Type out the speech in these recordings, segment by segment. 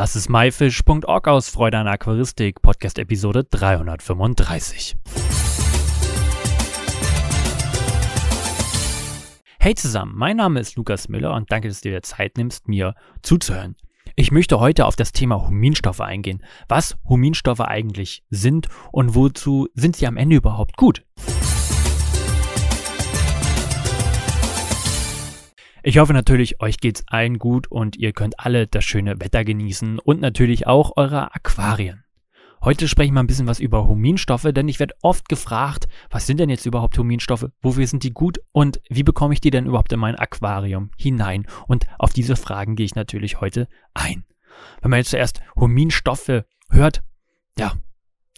Das ist myfish.org aus Freude an Aquaristik, Podcast Episode 335. Hey zusammen, mein Name ist Lukas Müller und danke, dass du dir Zeit nimmst, mir zuzuhören. Ich möchte heute auf das Thema Huminstoffe eingehen, was Huminstoffe eigentlich sind und wozu sind sie am Ende überhaupt gut. Ich hoffe natürlich, euch geht's allen gut und ihr könnt alle das schöne Wetter genießen und natürlich auch eure Aquarien. Heute sprechen wir ein bisschen was über Huminstoffe, denn ich werde oft gefragt, was sind denn jetzt überhaupt Huminstoffe? Wofür sind die gut? Und wie bekomme ich die denn überhaupt in mein Aquarium hinein? Und auf diese Fragen gehe ich natürlich heute ein. Wenn man jetzt zuerst Huminstoffe hört, ja,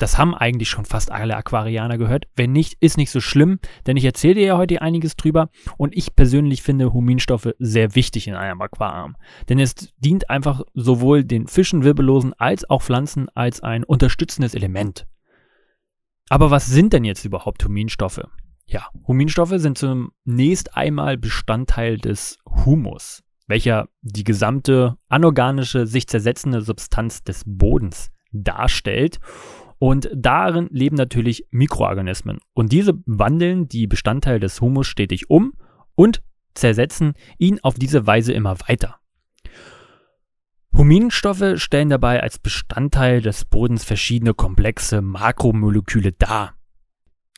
das haben eigentlich schon fast alle Aquarianer gehört. Wenn nicht, ist nicht so schlimm, denn ich erzähle dir ja heute einiges drüber und ich persönlich finde Huminstoffe sehr wichtig in einem Aquarium. Denn es dient einfach sowohl den Fischen, Wirbellosen als auch Pflanzen als ein unterstützendes Element. Aber was sind denn jetzt überhaupt Huminstoffe? Ja, Huminstoffe sind zunächst einmal Bestandteil des Humus, welcher die gesamte anorganische, sich zersetzende Substanz des Bodens darstellt und darin leben natürlich Mikroorganismen. Und diese wandeln die Bestandteile des Humus stetig um und zersetzen ihn auf diese Weise immer weiter. Huminstoffe stellen dabei als Bestandteil des Bodens verschiedene komplexe Makromoleküle dar.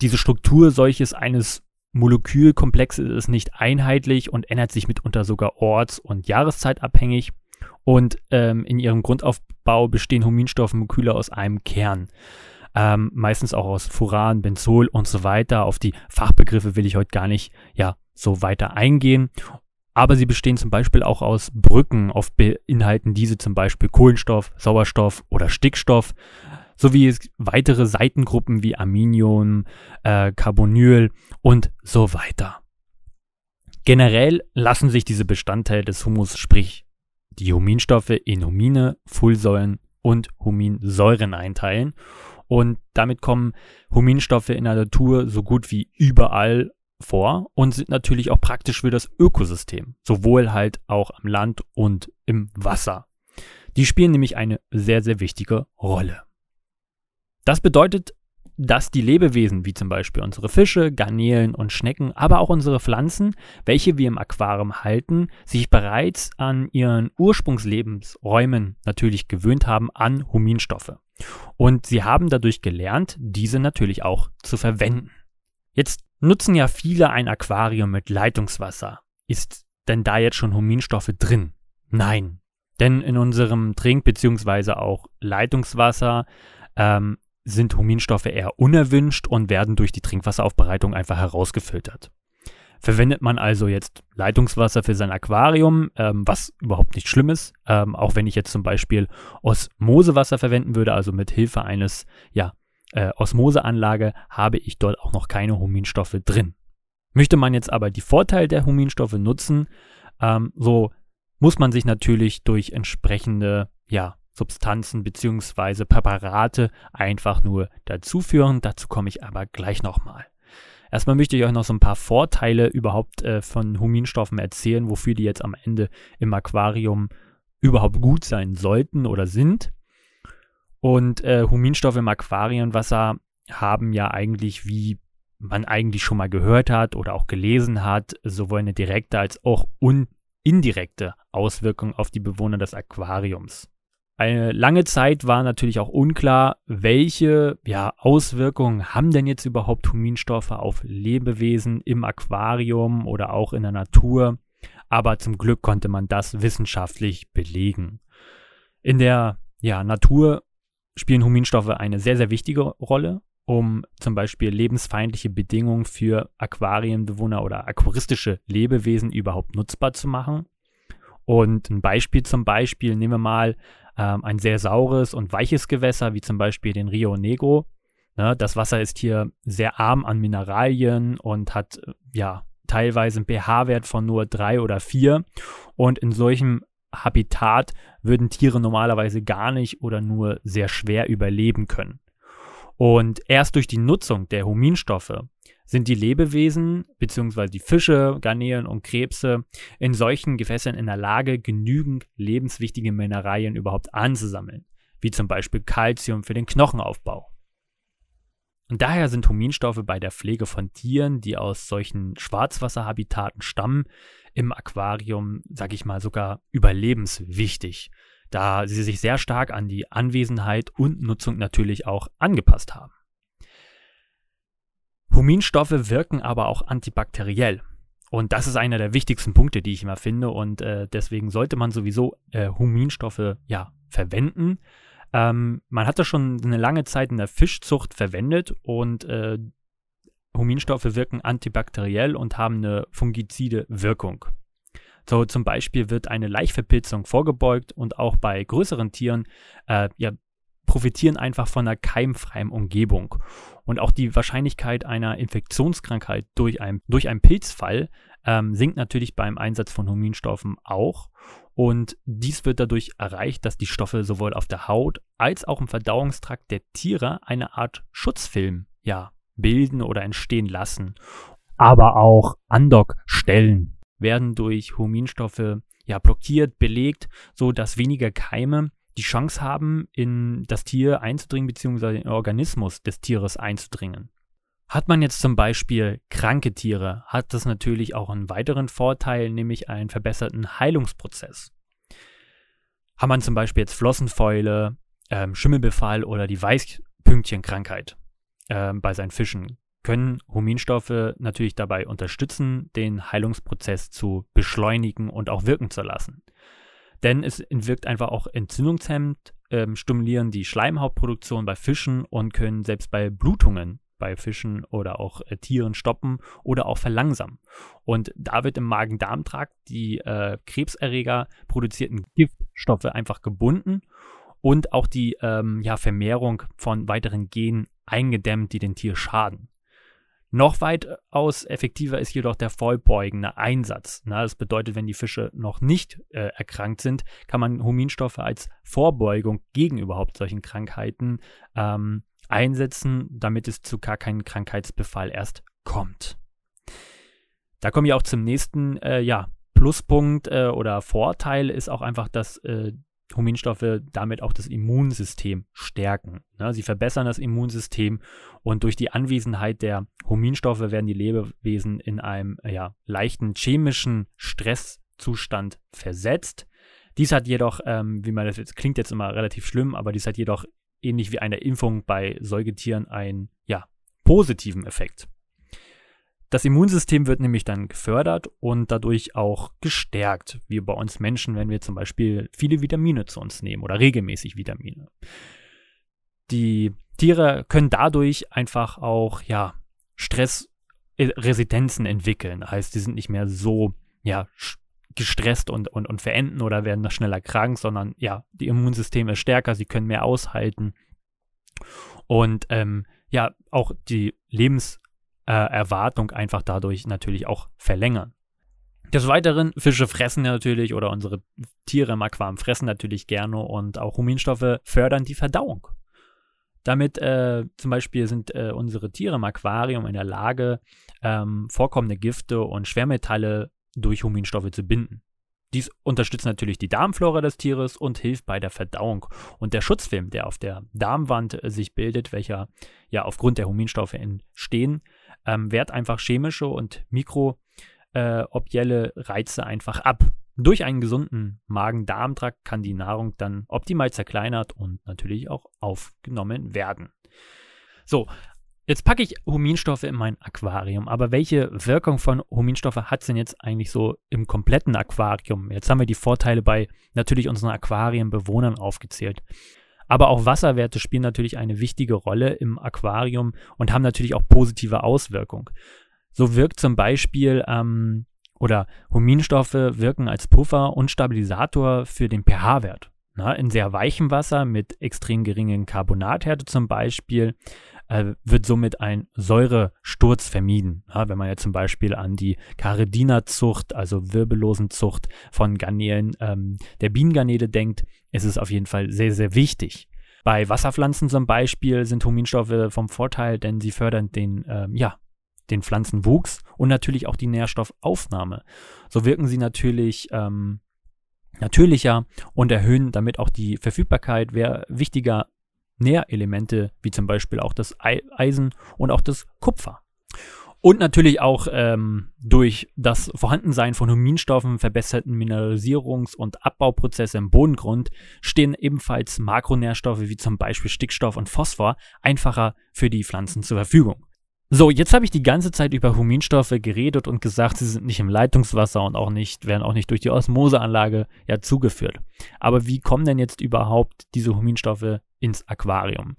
Diese Struktur solches eines Molekülkomplexes ist nicht einheitlich und ändert sich mitunter sogar orts- und jahreszeitabhängig und ähm, in ihrem Grundaufbau bestehen Huminstoffmoleküle aus einem Kern. Ähm, meistens auch aus Furan, Benzol und so weiter. Auf die Fachbegriffe will ich heute gar nicht ja, so weiter eingehen. Aber sie bestehen zum Beispiel auch aus Brücken. Oft beinhalten diese zum Beispiel Kohlenstoff, Sauerstoff oder Stickstoff sowie weitere Seitengruppen wie Aminium, äh, Carbonyl und so weiter. Generell lassen sich diese Bestandteile des Humus, sprich die Huminstoffe in Humine, Fullsäuren und Huminsäuren einteilen. Und damit kommen Huminstoffe in der Natur so gut wie überall vor und sind natürlich auch praktisch für das Ökosystem, sowohl halt auch am Land und im Wasser. Die spielen nämlich eine sehr, sehr wichtige Rolle. Das bedeutet dass die Lebewesen, wie zum Beispiel unsere Fische, Garnelen und Schnecken, aber auch unsere Pflanzen, welche wir im Aquarium halten, sich bereits an ihren Ursprungslebensräumen natürlich gewöhnt haben an Huminstoffe. Und sie haben dadurch gelernt, diese natürlich auch zu verwenden. Jetzt nutzen ja viele ein Aquarium mit Leitungswasser. Ist denn da jetzt schon Huminstoffe drin? Nein. Denn in unserem Trink- bzw. auch Leitungswasser ähm, sind Huminstoffe eher unerwünscht und werden durch die Trinkwasseraufbereitung einfach herausgefiltert. Verwendet man also jetzt Leitungswasser für sein Aquarium, ähm, was überhaupt nicht schlimm ist, ähm, auch wenn ich jetzt zum Beispiel Osmosewasser verwenden würde, also mit Hilfe eines ja, äh, Osmoseanlage, habe ich dort auch noch keine Huminstoffe drin. Möchte man jetzt aber die Vorteile der Huminstoffe nutzen, ähm, so muss man sich natürlich durch entsprechende ja, Substanzen bzw. Präparate einfach nur dazuführen. Dazu komme ich aber gleich nochmal. Erstmal möchte ich euch noch so ein paar Vorteile überhaupt äh, von Huminstoffen erzählen, wofür die jetzt am Ende im Aquarium überhaupt gut sein sollten oder sind. Und äh, Huminstoffe im Aquarienwasser haben ja eigentlich, wie man eigentlich schon mal gehört hat oder auch gelesen hat, sowohl eine direkte als auch indirekte Auswirkung auf die Bewohner des Aquariums. Eine lange Zeit war natürlich auch unklar, welche ja, Auswirkungen haben denn jetzt überhaupt Huminstoffe auf Lebewesen im Aquarium oder auch in der Natur. Aber zum Glück konnte man das wissenschaftlich belegen. In der ja, Natur spielen Huminstoffe eine sehr, sehr wichtige Rolle, um zum Beispiel lebensfeindliche Bedingungen für Aquarienbewohner oder aquaristische Lebewesen überhaupt nutzbar zu machen. Und ein Beispiel zum Beispiel, nehmen wir mal ähm, ein sehr saures und weiches Gewässer, wie zum Beispiel den Rio Negro. Ne, das Wasser ist hier sehr arm an Mineralien und hat äh, ja teilweise einen pH-Wert von nur drei oder vier. Und in solchem Habitat würden Tiere normalerweise gar nicht oder nur sehr schwer überleben können. Und erst durch die Nutzung der Huminstoffe sind die Lebewesen bzw. die Fische, Garnelen und Krebse in solchen Gewässern in der Lage, genügend lebenswichtige Mineralien überhaupt anzusammeln, wie zum Beispiel Kalzium für den Knochenaufbau. Und daher sind Huminstoffe bei der Pflege von Tieren, die aus solchen Schwarzwasserhabitaten stammen, im Aquarium, sag ich mal, sogar überlebenswichtig, da sie sich sehr stark an die Anwesenheit und Nutzung natürlich auch angepasst haben. Huminstoffe wirken aber auch antibakteriell. Und das ist einer der wichtigsten Punkte, die ich immer finde. Und äh, deswegen sollte man sowieso äh, Huminstoffe ja verwenden. Ähm, man hat das schon eine lange Zeit in der Fischzucht verwendet und äh, Huminstoffe wirken antibakteriell und haben eine fungizide Wirkung. So zum Beispiel wird eine Leichverpilzung vorgebeugt und auch bei größeren Tieren äh, ja, profitieren einfach von einer keimfreien Umgebung. Und auch die Wahrscheinlichkeit einer Infektionskrankheit durch, ein, durch einen Pilzfall ähm, sinkt natürlich beim Einsatz von Huminstoffen auch. Und dies wird dadurch erreicht, dass die Stoffe sowohl auf der Haut als auch im Verdauungstrakt der Tiere eine Art Schutzfilm ja, bilden oder entstehen lassen. Aber auch Andockstellen werden durch Huminstoffe ja, blockiert, belegt, so dass weniger Keime die Chance haben, in das Tier einzudringen, beziehungsweise in den Organismus des Tieres einzudringen. Hat man jetzt zum Beispiel kranke Tiere, hat das natürlich auch einen weiteren Vorteil, nämlich einen verbesserten Heilungsprozess. Hat man zum Beispiel jetzt Flossenfäule, ähm, Schimmelbefall oder die Weißpünktchenkrankheit ähm, bei seinen Fischen, können Huminstoffe natürlich dabei unterstützen, den Heilungsprozess zu beschleunigen und auch wirken zu lassen denn es wirkt einfach auch entzündungshemmend, ähm, stimulieren die Schleimhautproduktion bei Fischen und können selbst bei Blutungen bei Fischen oder auch äh, Tieren stoppen oder auch verlangsamen. Und da wird im Magen-Darm-Trakt die äh, Krebserreger produzierten Giftstoffe einfach gebunden und auch die ähm, ja, Vermehrung von weiteren Genen eingedämmt, die dem Tier schaden. Noch weitaus effektiver ist jedoch der vollbeugende Einsatz. Na, das bedeutet, wenn die Fische noch nicht äh, erkrankt sind, kann man Huminstoffe als Vorbeugung gegen überhaupt solchen Krankheiten ähm, einsetzen, damit es zu gar keinem Krankheitsbefall erst kommt. Da komme ich auch zum nächsten äh, ja, Pluspunkt äh, oder Vorteil ist auch einfach, dass äh, Huminstoffe damit auch das Immunsystem stärken. Ne? Sie verbessern das Immunsystem und durch die Anwesenheit der Huminstoffe werden die Lebewesen in einem ja, leichten chemischen Stresszustand versetzt. Dies hat jedoch, ähm, wie man das jetzt klingt jetzt immer relativ schlimm, aber dies hat jedoch ähnlich wie eine Impfung bei Säugetieren einen ja, positiven Effekt. Das Immunsystem wird nämlich dann gefördert und dadurch auch gestärkt, wie bei uns Menschen, wenn wir zum Beispiel viele Vitamine zu uns nehmen oder regelmäßig Vitamine. Die Tiere können dadurch einfach auch ja, Stressresistenzen entwickeln. Heißt, die sind nicht mehr so ja, gestresst und, und, und verenden oder werden schneller krank, sondern ja, die Immunsystem ist stärker, sie können mehr aushalten. Und ähm, ja, auch die Lebens- äh, Erwartung einfach dadurch natürlich auch verlängern. Des Weiteren, Fische fressen natürlich oder unsere Tiere im Aquarium fressen natürlich gerne und auch Huminstoffe fördern die Verdauung. Damit äh, zum Beispiel sind äh, unsere Tiere im Aquarium in der Lage, ähm, vorkommende Gifte und Schwermetalle durch Huminstoffe zu binden. Dies unterstützt natürlich die Darmflora des Tieres und hilft bei der Verdauung. Und der Schutzfilm, der auf der Darmwand äh, sich bildet, welcher ja aufgrund der Huminstoffe entstehen, ähm, wehrt einfach chemische und mikrobielle äh, Reize einfach ab. Durch einen gesunden Magen-Darm-Trakt kann die Nahrung dann optimal zerkleinert und natürlich auch aufgenommen werden. So, jetzt packe ich Huminstoffe in mein Aquarium, aber welche Wirkung von Huminstoffe hat es denn jetzt eigentlich so im kompletten Aquarium? Jetzt haben wir die Vorteile bei natürlich unseren Aquarienbewohnern aufgezählt. Aber auch Wasserwerte spielen natürlich eine wichtige Rolle im Aquarium und haben natürlich auch positive Auswirkungen. So wirkt zum Beispiel ähm, oder Huminstoffe wirken als Puffer und Stabilisator für den pH-Wert. in sehr weichem Wasser mit extrem geringen Carbonathärte zum Beispiel äh, wird somit ein Säuresturz vermieden. Ja, wenn man jetzt zum Beispiel an die Caridina-Zucht, also Wirbellosenzucht von Garnelen ähm, der Bienengarnele denkt, ist es auf jeden Fall sehr, sehr wichtig. Bei Wasserpflanzen zum Beispiel sind Huminstoffe vom Vorteil, denn sie fördern den ähm, ja, den Pflanzenwuchs und natürlich auch die Nährstoffaufnahme. So wirken sie natürlich ähm, natürlicher und erhöhen damit auch die Verfügbarkeit wichtiger Nährelemente, wie zum Beispiel auch das Eisen und auch das Kupfer. Und natürlich auch ähm, durch das Vorhandensein von Huminstoffen, verbesserten Mineralisierungs- und Abbauprozesse im Bodengrund stehen ebenfalls Makronährstoffe wie zum Beispiel Stickstoff und Phosphor einfacher für die Pflanzen zur Verfügung. So, jetzt habe ich die ganze Zeit über Huminstoffe geredet und gesagt, sie sind nicht im Leitungswasser und auch nicht, werden auch nicht durch die Osmoseanlage ja zugeführt. Aber wie kommen denn jetzt überhaupt diese Huminstoffe ins Aquarium?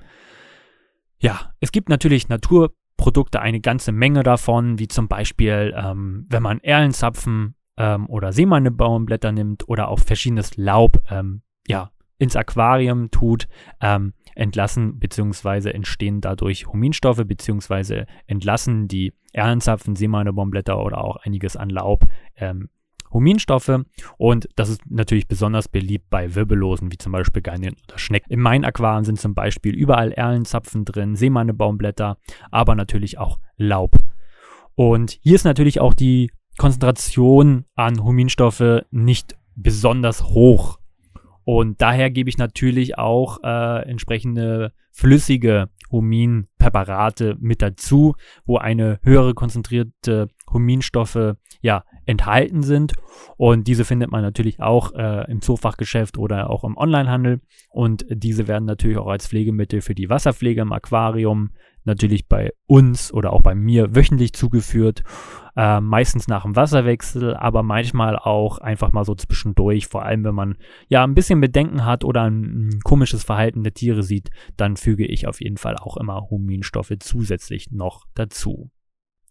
Ja, es gibt natürlich Natur Produkte eine ganze Menge davon, wie zum Beispiel, ähm, wenn man Erlenzapfen ähm, oder Seemannebaum-Blätter nimmt oder auch verschiedenes Laub ähm, ja, ins Aquarium tut, ähm, entlassen bzw. entstehen dadurch Huminstoffe bzw. entlassen die Erlenzapfen, Seemannebaumblätter oder auch einiges an Laub ähm, Huminstoffe und das ist natürlich besonders beliebt bei Wirbellosen, wie zum Beispiel Garnelen oder Schnecken. In meinen Aquaren sind zum Beispiel überall Erlenzapfen drin, Seemannebaumblätter, aber natürlich auch Laub. Und hier ist natürlich auch die Konzentration an Huminstoffe nicht besonders hoch. Und daher gebe ich natürlich auch äh, entsprechende flüssige Huminpräparate mit dazu, wo eine höhere konzentrierte Huminstoffe ja enthalten sind. Und diese findet man natürlich auch äh, im Zoofachgeschäft oder auch im Onlinehandel. Und diese werden natürlich auch als Pflegemittel für die Wasserpflege im Aquarium natürlich bei uns oder auch bei mir wöchentlich zugeführt. Äh, meistens nach dem Wasserwechsel, aber manchmal auch einfach mal so zwischendurch. Vor allem, wenn man ja ein bisschen Bedenken hat oder ein, ein komisches Verhalten der Tiere sieht, dann füge ich auf jeden Fall auch immer Huminstoffe zusätzlich noch dazu.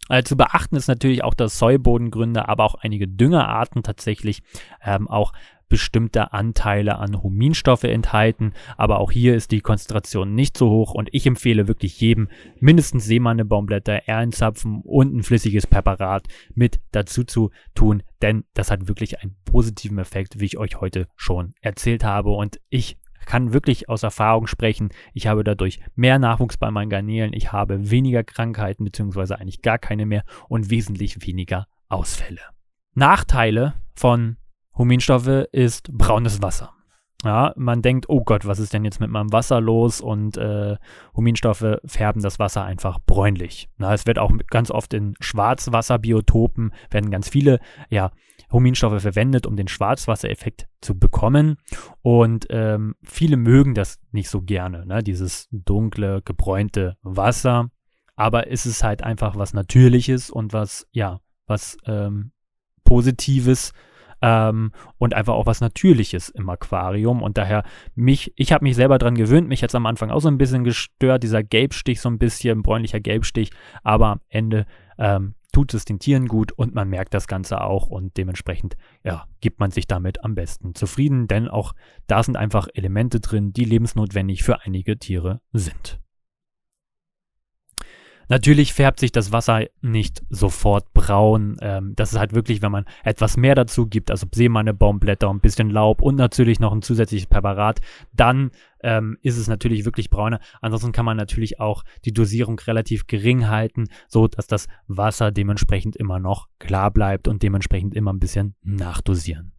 Äh, zu beachten ist natürlich auch, dass Säubodengründe, aber auch einige Düngerarten tatsächlich ähm, auch bestimmte Anteile an Huminstoffe enthalten. Aber auch hier ist die Konzentration nicht so hoch und ich empfehle wirklich jedem mindestens Seemannebaumblätter, Erlenzapfen und ein flüssiges Präparat mit dazu zu tun, denn das hat wirklich einen positiven Effekt, wie ich euch heute schon erzählt habe. Und ich kann wirklich aus Erfahrung sprechen. Ich habe dadurch mehr Nachwuchs bei meinen Garnelen. Ich habe weniger Krankheiten, beziehungsweise eigentlich gar keine mehr und wesentlich weniger Ausfälle. Nachteile von Huminstoffe ist braunes Wasser. Ja, man denkt, oh Gott, was ist denn jetzt mit meinem Wasser los? Und äh, Huminstoffe färben das Wasser einfach bräunlich. Na, es wird auch ganz oft in Schwarzwasserbiotopen werden ganz viele ja, Huminstoffe verwendet, um den Schwarzwassereffekt zu bekommen. Und ähm, viele mögen das nicht so gerne, ne? dieses dunkle, gebräunte Wasser. Aber es ist halt einfach was Natürliches und was, ja, was ähm, Positives ähm, und einfach auch was Natürliches im Aquarium. Und daher mich, ich habe mich selber dran gewöhnt, mich jetzt am Anfang auch so ein bisschen gestört, dieser Gelbstich, so ein bisschen bräunlicher Gelbstich, aber am Ende ähm, tut es den Tieren gut und man merkt das Ganze auch und dementsprechend ja, gibt man sich damit am besten zufrieden, denn auch da sind einfach Elemente drin, die lebensnotwendig für einige Tiere sind. Natürlich färbt sich das Wasser nicht sofort braun. Ähm, das ist halt wirklich, wenn man etwas mehr dazu gibt, also Seemannebaumblätter, ein bisschen Laub und natürlich noch ein zusätzliches Präparat, dann ähm, ist es natürlich wirklich brauner. Ansonsten kann man natürlich auch die Dosierung relativ gering halten, so dass das Wasser dementsprechend immer noch klar bleibt und dementsprechend immer ein bisschen nachdosieren.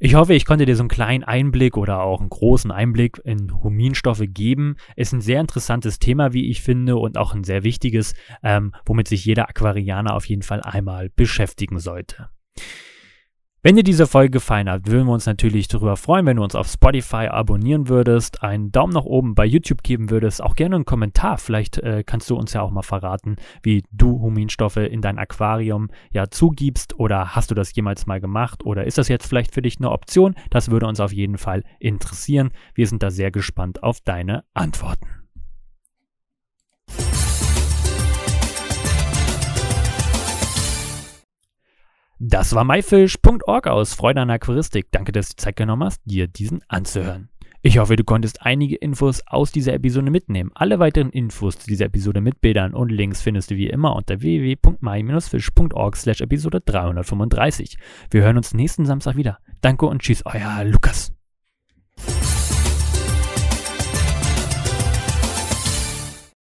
Ich hoffe, ich konnte dir so einen kleinen Einblick oder auch einen großen Einblick in Huminstoffe geben. Ist ein sehr interessantes Thema, wie ich finde, und auch ein sehr wichtiges, ähm, womit sich jeder Aquarianer auf jeden Fall einmal beschäftigen sollte. Wenn dir diese Folge gefallen hat, würden wir uns natürlich darüber freuen, wenn du uns auf Spotify abonnieren würdest, einen Daumen nach oben bei YouTube geben würdest, auch gerne einen Kommentar. Vielleicht äh, kannst du uns ja auch mal verraten, wie du Huminstoffe in dein Aquarium ja zugibst oder hast du das jemals mal gemacht oder ist das jetzt vielleicht für dich eine Option? Das würde uns auf jeden Fall interessieren. Wir sind da sehr gespannt auf deine Antworten. Das war myfish.org aus Freude an Aquaristik. Danke, dass du die Zeit genommen hast, dir diesen anzuhören. Ich hoffe, du konntest einige Infos aus dieser Episode mitnehmen. Alle weiteren Infos zu dieser Episode mit Bildern und Links findest du wie immer unter www.my-fish.org slash Episode 335. Wir hören uns nächsten Samstag wieder. Danke und tschüss, euer Lukas.